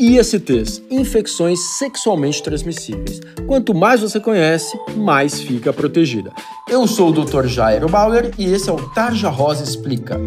ISTs, infecções sexualmente transmissíveis. Quanto mais você conhece, mais fica protegida. Eu sou o Dr. Jairo Bauer e esse é o Tarja Rosa Explica.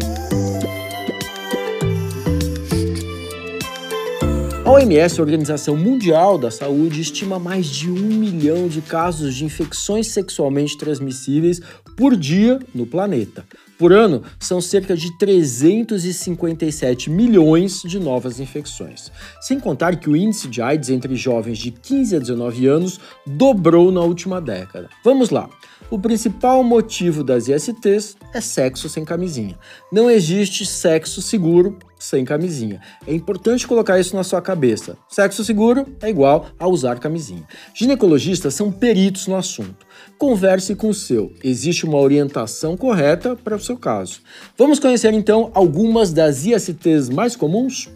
A OMS, a Organização Mundial da Saúde, estima mais de um milhão de casos de infecções sexualmente transmissíveis por dia no planeta. Por ano, são cerca de 357 milhões de novas infecções. Sem contar que o índice de AIDS entre jovens de 15 a 19 anos dobrou na última década. Vamos lá. O principal motivo das ISTs é sexo sem camisinha. Não existe sexo seguro sem camisinha. É importante colocar isso na sua cabeça. Sexo seguro é igual a usar camisinha. Ginecologistas são peritos no assunto. Converse com o seu. Existe uma orientação correta para o seu caso. Vamos conhecer então algumas das ISTs mais comuns?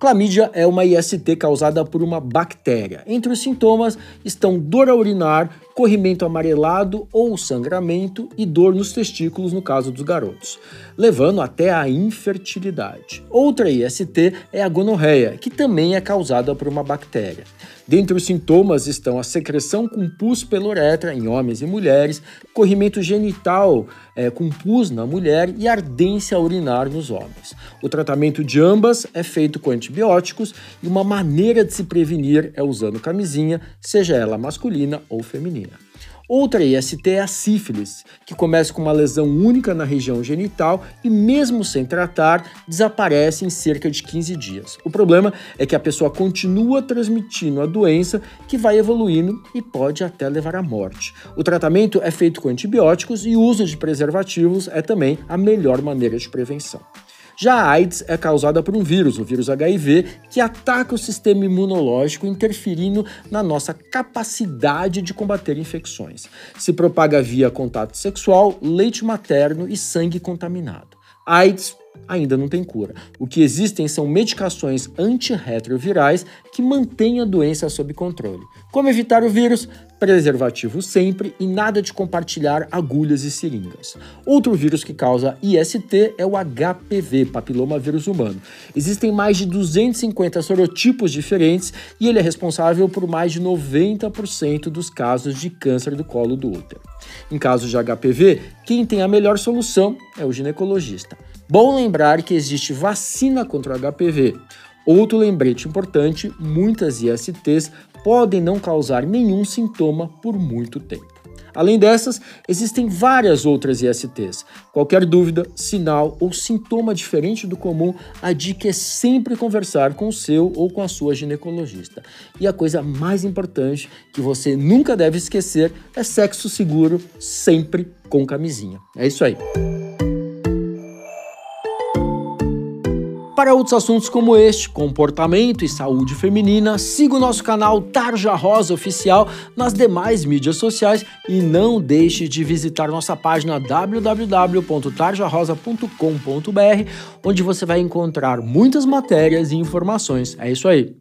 Clamídia é uma IST causada por uma bactéria. Entre os sintomas estão dor a urinar, corrimento amarelado ou sangramento e dor nos testículos no caso dos garotos, levando até a infertilidade. Outra IST é a gonorreia, que também é causada por uma bactéria. Dentre os sintomas estão a secreção com pus pela uretra em homens e mulheres, corrimento genital é, com pus na mulher e ardência urinar nos homens. O tratamento de ambas é feito com antibióticos e uma maneira de se prevenir é usando camisinha, seja ela masculina ou feminina. Outra IST é a sífilis, que começa com uma lesão única na região genital e, mesmo sem tratar, desaparece em cerca de 15 dias. O problema é que a pessoa continua transmitindo a doença, que vai evoluindo e pode até levar à morte. O tratamento é feito com antibióticos e o uso de preservativos é também a melhor maneira de prevenção. Já a AIDS é causada por um vírus, o vírus HIV, que ataca o sistema imunológico, interferindo na nossa capacidade de combater infecções. Se propaga via contato sexual, leite materno e sangue contaminado. AIDS ainda não tem cura. O que existem são medicações antirretrovirais que mantêm a doença sob controle. Como evitar o vírus? Preservativo sempre e nada de compartilhar agulhas e seringas. Outro vírus que causa IST é o HPV, papiloma vírus humano. Existem mais de 250 sorotipos diferentes e ele é responsável por mais de 90% dos casos de câncer do colo do útero. Em casos de HPV, quem tem a melhor solução é o ginecologista. Bom lembrar que existe vacina contra o HPV. Outro lembrete importante: muitas ISTs podem não causar nenhum sintoma por muito tempo. Além dessas, existem várias outras ISTs. Qualquer dúvida, sinal ou sintoma diferente do comum, a dica é sempre conversar com o seu ou com a sua ginecologista. E a coisa mais importante que você nunca deve esquecer é sexo seguro, sempre com camisinha. É isso aí. Para outros assuntos como este, comportamento e saúde feminina, siga o nosso canal Tarja Rosa Oficial nas demais mídias sociais e não deixe de visitar nossa página www.tarjarosa.com.br, onde você vai encontrar muitas matérias e informações. É isso aí.